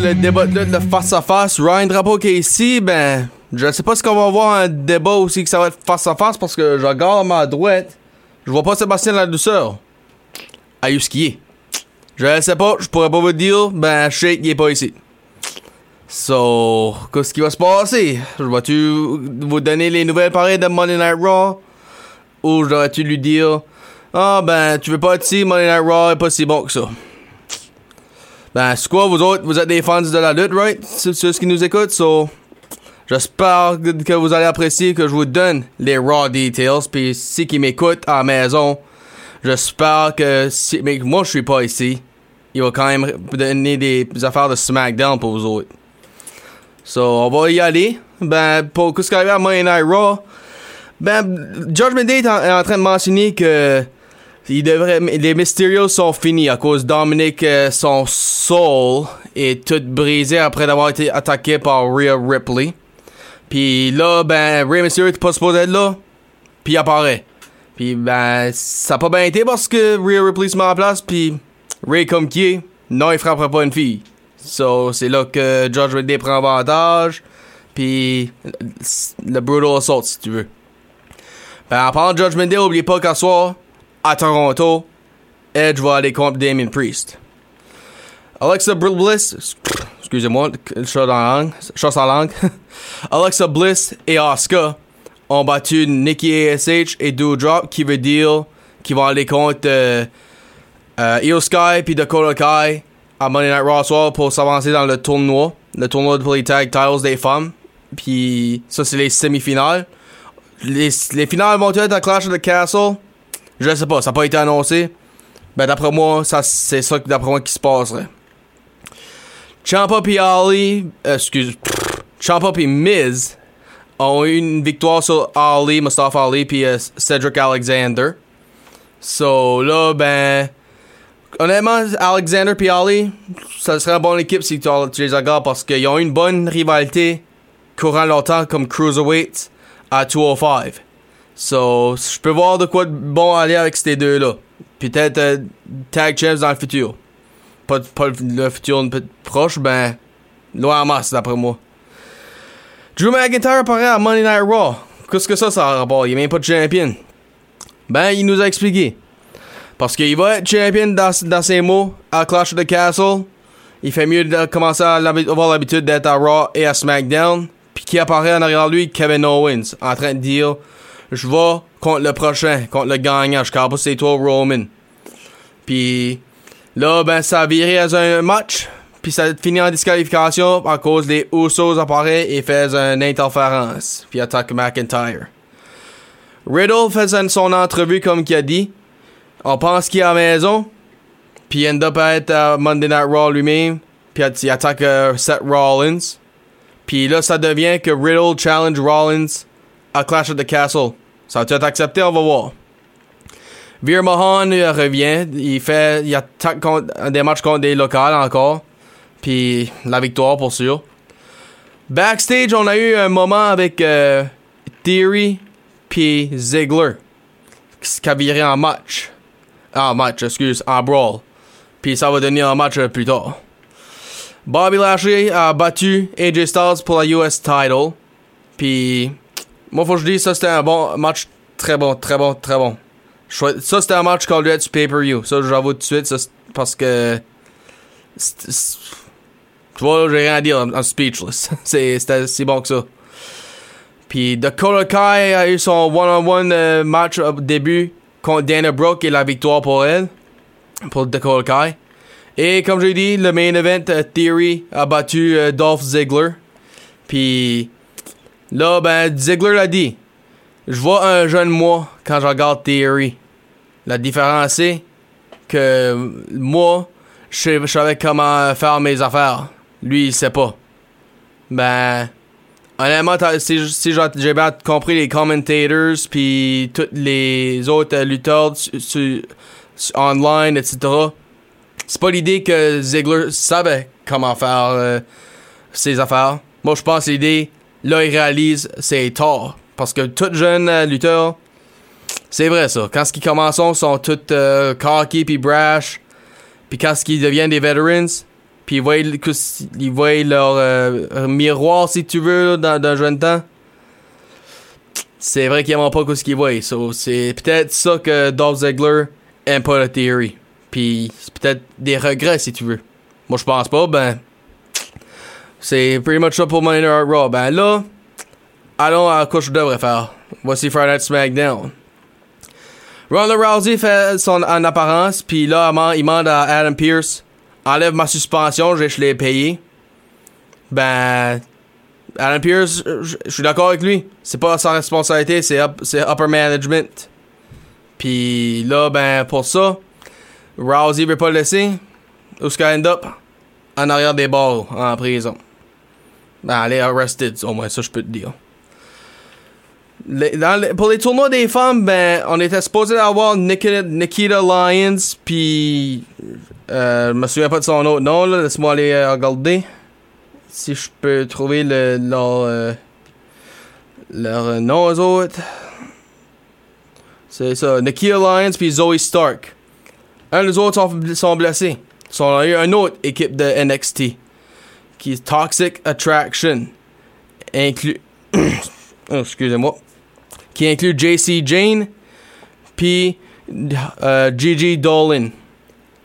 C'est le débat de face-à-face. Ryan Drapeau qui est ici, ben, je sais pas si on va avoir un débat aussi que ça va être face-à-face parce que je regarde à ma droite, je vois pas Sébastien la douceur. Où ce qui est? Je sais pas, je pourrais pas vous dire, ben, Shake, il est pas ici. So, qu'est-ce qui va se passer? Je vais-tu vous donner les nouvelles pareilles de Monday Night Raw? Ou je dois-tu lui dire, ah ben, tu veux pas être ici, Monday Night Raw est pas si bon que ça. Ben, c'est quoi, vous autres, vous êtes des fans de la lutte, right? C'est ceux qui nous écoutent, so. J'espère que vous allez apprécier que je vous donne les raw details. Puis si qui m'écoutent à la maison, j'espère que si mais moi je suis pas ici, il va quand même donner des affaires de SmackDown pour vous autres. So, on va y aller. Ben, pour ce qui arrive à Monday Night Raw, ben, Judgment Day est en, est en train de mentionner que il devrait, les Mysterios sont finis à cause Dominic, euh, son soul est tout brisé après d'avoir été attaqué par Rhea Ripley. Puis là, ben, Rey Mysterio était pas supposé être là. Puis il apparaît. Puis ben, ça a pas bien été parce que Rhea Ripley se met en place. Puis Ray comme qui est, non, il frappera pas une fille. So, c'est là que Judgment Day prend avantage. Puis le Brutal Assault, si tu veux. Ben, en parlant de Judgment pas qu'à soir, à Toronto, Edge va aller contre Damien Priest. Alexa Bliss, excusez-moi, dans langue, langue. Alexa Bliss et Asuka ont battu Nikki ASH et Doudrop, qui veut dire qu'ils vont aller contre euh, euh, Io Sky Dakota Kai à Monday Night Raw soir pour s'avancer dans le tournoi, le tournoi pour les tag titles des femmes. Puis ça, c'est les semi-finales. Les, les finales vont être à Clash of the Castle. Je sais pas, ça n'a pas été annoncé. Ben d'après moi, ça c'est ça d'après moi qui se passerait. Ciampa puis Ali, excuse, pff, Ciampa puis Miz ont eu une victoire sur Ali, Mustafa Ali puis euh, Cedric Alexander. So là ben honnêtement Alexander puis Ali, ça serait une bonne équipe si tu, tu les regardes parce qu'ils ont eu une bonne rivalité courant longtemps comme cruiserweight à 205. So, je peux voir de quoi de bon aller avec ces deux-là. Peut-être euh, tag champs dans le futur. Pas, pas le, futur proche, ben, loin en masse, d'après moi. Drew McIntyre apparaît à Monday Night Raw. Qu'est-ce que ça, ça a rapport? Il est même pas de champion. Ben, il nous a expliqué. Parce qu'il va être champion dans, dans ses mots à Clash of the Castle. Il fait mieux de commencer à avoir l'habitude d'être à Raw et à SmackDown. Puis qui apparaît en arrière lui, Kevin Owens, en train de dire Je vais contre le prochain, contre le gagnant. Je si c'est toi, Roman. Puis là, ben, ça a viré à un match. Puis ça a fini en disqualification à cause des Usos apparaissent et fait une interférence. Puis attaque McIntyre. Riddle fait son entrevue comme qu'il a dit. On pense qu'il est à la maison. Puis il end up à être à Monday Night Raw lui-même. Puis il attaque euh, Seth Rollins. Puis là, ça devient que Riddle challenge Rollins Clash of the Castle. Ça va être accepté? On va voir. Veer Mahan il revient. Il fait. Il attaque des matchs contre des locales encore. Puis la victoire pour sûr. Backstage, on a eu un moment avec euh, Theory puis Ziggler. Qui a viré en match. Ah, match, excuse, en brawl. Puis ça va devenir un match euh, plus tard. Bobby Lashley a battu AJ Styles pour la US title. Puis, moi, faut que je dise, ça c'était un bon match. Très bon, très bon, très bon. Ça c'était un match qu'on doit être sur pay-per-view. Ça, j'avoue tout de suite, ça, parce que. Tu vois, j'ai rien à dire, I'm, speechless. c'était si bon que ça. Puis Dakota Kai a eu son one-on-one euh, match au début contre Dana Brooke et la victoire pour elle. Pour Dakota Kai. Et comme j'ai dit, le main event, euh, Theory a battu euh, Dolph Ziggler. Puis là, ben, Ziggler l'a dit. Je vois un jeune moi quand je regarde Theory. La différence, c'est que moi, je savais comment faire mes affaires. Lui, il sait pas. Ben, honnêtement, si, si j'ai bien compris les commentators, puis tous les autres lutteurs online, etc., c'est pas l'idée que Ziggler savait comment faire euh, ses affaires. Moi, je pense l'idée, là, il réalise, c'est tort. Parce que tout jeune euh, lutteur, c'est vrai ça. Quand ils commencent, ils sont tous euh, cocky puis brash. Puis quand ils deviennent des veterans, puis ils voient, ils voient leur euh, miroir, si tu veux, dans, le jeune temps. C'est vrai qu'ils n'aiment pas ce qu'ils voient. C'est peut-être ça que Dolph Ziggler aime pas la théorie. Puis c'est peut-être des regrets, si tu veux. Moi, je pense pas, ben... C'est pretty much ça pour Monday Night Raw. Ben là, allons à quoi je devrais faire. Voici Friday Night SmackDown. Ronda Rousey fait son en apparence, puis là, il demande- à Adam Pierce enlève ma suspension, je l'ai payé. Ben, Adam Pierce, je suis d'accord avec lui. C'est pas sa responsabilité, c'est up- upper management. Puis là, ben, pour ça, Rousey veut pas le laisser. Où est-ce qu'elle end up? En arrière des barreaux, en prison. Ben, elle est arrested, au moins, ça je peux te dire. Pour les tournois des femmes, ben, on était supposé avoir Nikita, Nikita Lyons, puis euh, je me souviens pas de son autre nom, là, laisse-moi aller euh, regarder. Si je peux trouver le, leur, euh, leur euh, nom aux autres. C'est ça, Nikita Lyons puis Zoe Stark. Un des autres sont, sont blessés. Ils sont dans une autre équipe de NXT qui est Toxic Attraction. Inclus. Oh, excusez-moi. Qui inclut JC Jane puis euh, Gigi Dolan.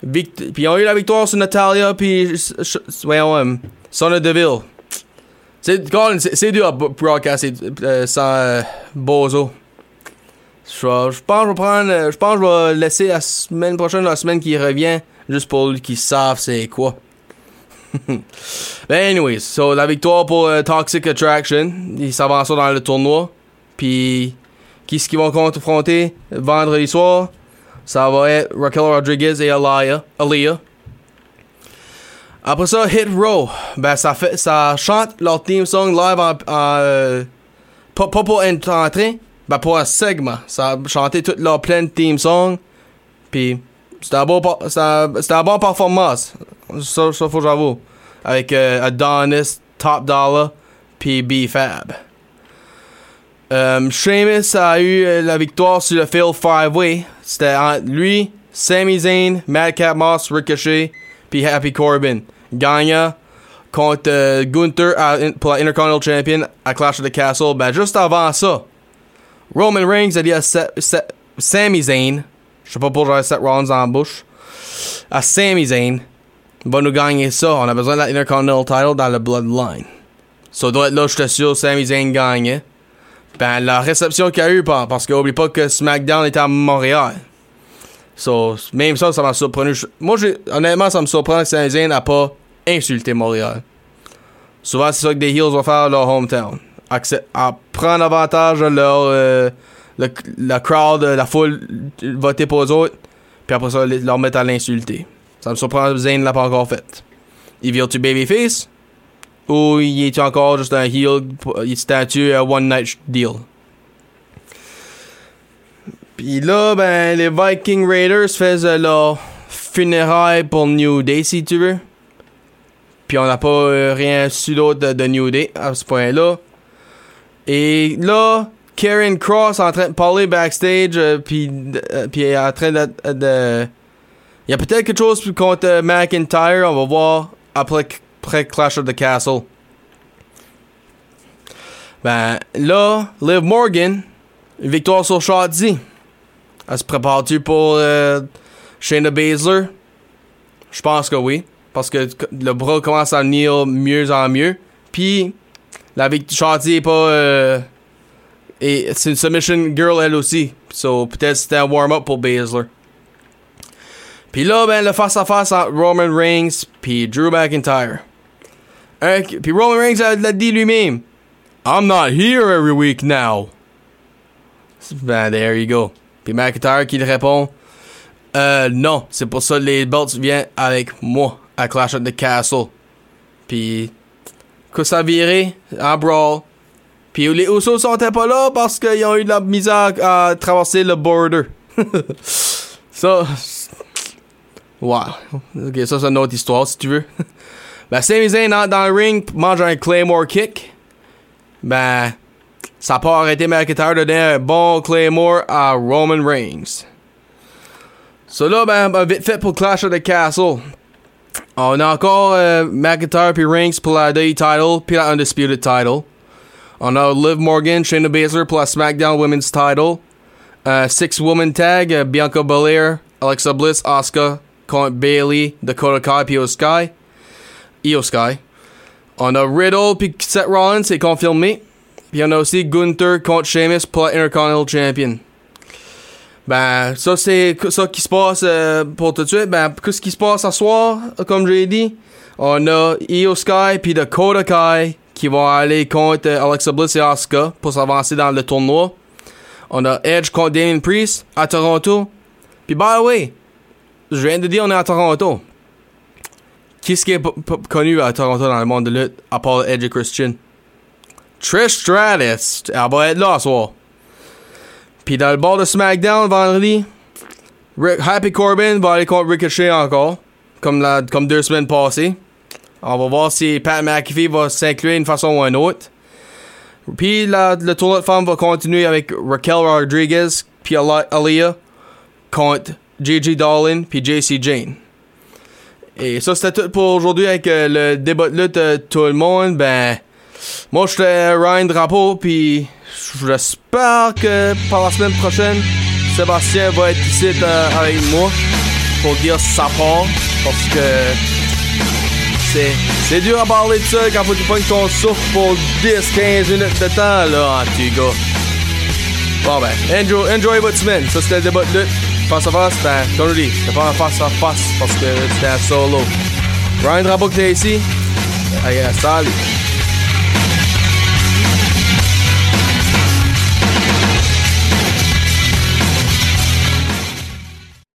Puis ils ont eu la victoire sur Natalia puis voyons, euh, Sonya Deville. C'est dur à broadcaster euh, sans euh, Bozo. Je pense que je vais prendre, je pense que je vais laisser la semaine prochaine, la semaine qui revient, juste pour qu'ils savent c'est quoi. Ben anyways, so la victoire pour euh, Toxic Attraction, ils s'avancent dans le tournoi. Puis qui est-ce qu'ils vont confronter vendredi soir? Ça va être Raquel Rodriguez et Aliyah. Aliyah. Après ça, Hit Row. Ben ça fait ça chante leur theme song live en, euh, pas, pour entrée, ben pour un segment. Ça a chanté toute leur pleine theme song. Puis un un- c'était un bon performance. Ça, ça faut j'avoue. Avec euh, Adonis, Top Dollar, puis B-Fab. Euh, Sheamus a eu euh, la victoire sur le Fail 5-Way. C'était lui, Sami Zayn, Madcap Moss, Ricochet, puis Happy Corbin. Gagna contre Gunther pour la Intercontinental Champion à Clash of the Castle. Ben, juste avant ça, Roman Reigns a dit à Sa- Sa- Sami Zayn, je sais pas pourquoi j'avais Seth Rollins en bouche, à Sami Zayn, va nous gagner ça. On a besoin de la Intercontinental title dans le Bloodline. Ça doit être là, je suis sûr, Sami Zayn gagne. Ben, la réception qu'il y a eu, par- parce qu'oublie pas que SmackDown était à Montréal. Même ça, ça m'a surpris. Moi, honnêtement, ça me surprend que Sami Zayn n'a pas insulté Montréal. Souvent, c'est ça que des heels vont faire à leur hometown. À prendre avantage de leur. euh, la crowd, la foule, voter pour eux autres, puis après ça, leur mettre à l'insulter. Ça me surprend Zayn l'a pas encore fait. Il vire-tu babyface? Ou il est encore juste un heel, il statue un one night deal? Puis là, ben, les Viking Raiders faisaient leur funérailles pour New Day, si tu veux. Puis on n'a pas euh, rien su d'autre de, New Day à ce point-là. Et là, Karen Cross en train de parler backstage, euh, puis euh, puis en train de- il y a peut-être quelque chose contre McIntyre, on va voir après, après Clash of the Castle. Ben là, Liv Morgan, victoire sur Shotzi. Elle se prépare-tu pour euh, Shayna Baszler? Je pense que oui. Parce que le bras commence à venir mieux en mieux. Puis, la Shotzi est pas... euh, c'est une submission girl elle aussi. So, peut-être c'était un warm-up pour Baszler. Puis là, ben, le face-à-face entre Roman Reigns puis Drew McIntyre. Un- Puis Roman Reigns l'a dit lui-même. I'm not here every week now. Ben, there you go. Puis McIntyre qui lui répond. Euh, non, c'est pour ça que les belts viennent avec moi à Clash at the Castle. Puis, que ça virait en brawl. Puis les Usos sont pas là parce qu'ils ont eu de la misère à traverser le border. ça, wow. Ok, ça c'est une autre histoire si tu veux. ben, Sami Zayn dans, le ring mange un Claymore kick. Ben, ça n'a pas arrêté McIntyre de donner un bon Claymore à Roman Reigns. So là, ben, ben, vite fait pour Clash of the Castle. On a encore euh, McIntyre puis Reigns pour la Day title puis la Undisputed title. On a Liv Morgan, Shayna Baszler pour la SmackDown Women's title. Uh, six woman tag, Bianca Belair, Alexa Bliss, Asuka Bailey, Dakota Kai puis Sky. Io Sky. On a Riddle puis Seth Rollins, c'est confirmé. Puis on a aussi Gunther contre Sheamus pour Intercontinental Champion. Ben, ça c'est ça qui se passe euh, pour tout de suite. Ben, qu'est-ce qui se passe ce soir, comme j'ai dit? On a Io Sky puis Dakota Kai qui vont aller contre euh, Alexa Bliss et Asuka pour s'avancer dans le tournoi. On a Edge contre Damien Priest à Toronto. Puis, by the way, je viens de dire on est à Toronto. Qu'est-ce qui est connu à Toronto dans le monde de lutte à part Edge et Christian? Trish Stratus. Elle va être là ce soir. Puis dans le bord de SmackDown vendredi, Happy Corbin va aller contre Ricochet encore, comme, la, comme deux semaines passées. On va voir si Pat McAfee va s'inclure d'une façon ou une autre. Puis le tournoi de femmes va continuer avec Raquel Rodriguez, puis Aliyah contre JJ Dolan, puis JC Jane. Et ça, c'était tout pour aujourd'hui avec euh, le débat de lutte de tout le monde. Ben, moi, j'étais Ryan Drapeau, puis j'espère que par la semaine prochaine, Sébastien va être ici euh, avec moi pour dire sa part, parce que c'est, dur à parler de ça quand faut que tu pognes ton souffle pour 10-15 minutes de temps, là, en tout gars. Bon, ben, enjoy, enjoy votre semaine. Ça, c'était le débat de lutte. Face à face, ben, dis, c'était pas un face à face parce que c'était un solo. Ryan Drapeau qui était ici. Allez, salut.